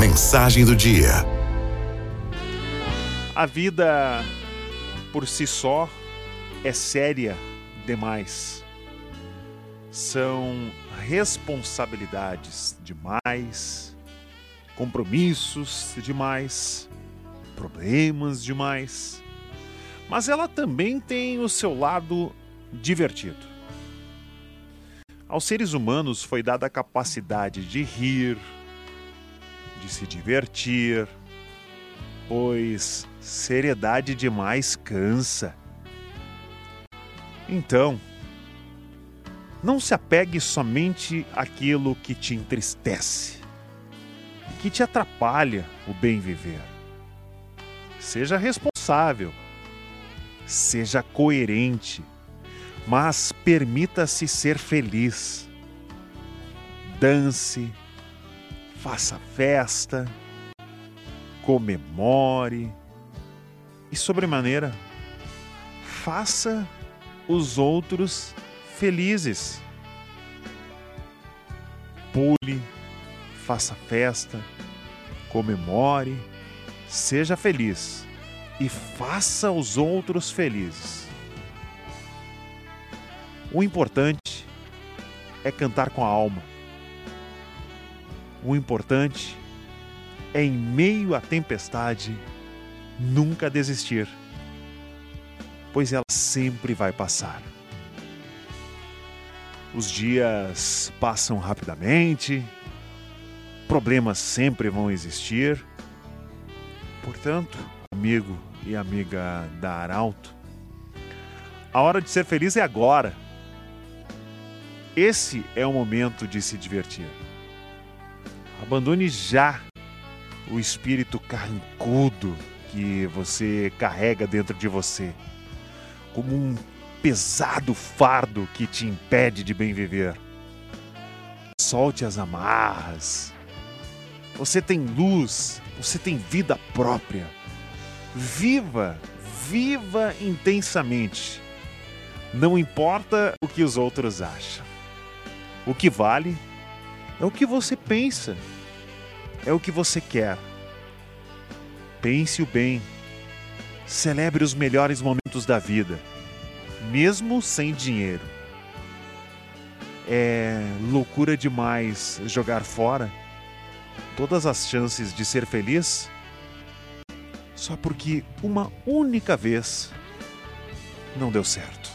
Mensagem do dia. A vida por si só é séria demais. São responsabilidades demais, compromissos demais, problemas demais. Mas ela também tem o seu lado divertido. Aos seres humanos foi dada a capacidade de rir, de se divertir, pois seriedade demais cansa. Então, não se apegue somente àquilo que te entristece, que te atrapalha o bem viver. Seja responsável, seja coerente mas permita-se ser feliz. Dance, faça festa, comemore e, sobremaneira, faça os outros felizes. Pule, faça festa, comemore, seja feliz e faça os outros felizes. O importante é cantar com a alma. O importante é, em meio à tempestade, nunca desistir, pois ela sempre vai passar. Os dias passam rapidamente, problemas sempre vão existir. Portanto, amigo e amiga da Arauto, a hora de ser feliz é agora esse é o momento de se divertir. Abandone já o espírito carrancudo que você carrega dentro de você, como um pesado fardo que te impede de bem viver. Solte as amarras. Você tem luz, você tem vida própria. Viva, viva intensamente. Não importa o que os outros acham. O que vale é o que você pensa, é o que você quer. Pense o bem, celebre os melhores momentos da vida, mesmo sem dinheiro. É loucura demais jogar fora todas as chances de ser feliz só porque uma única vez não deu certo.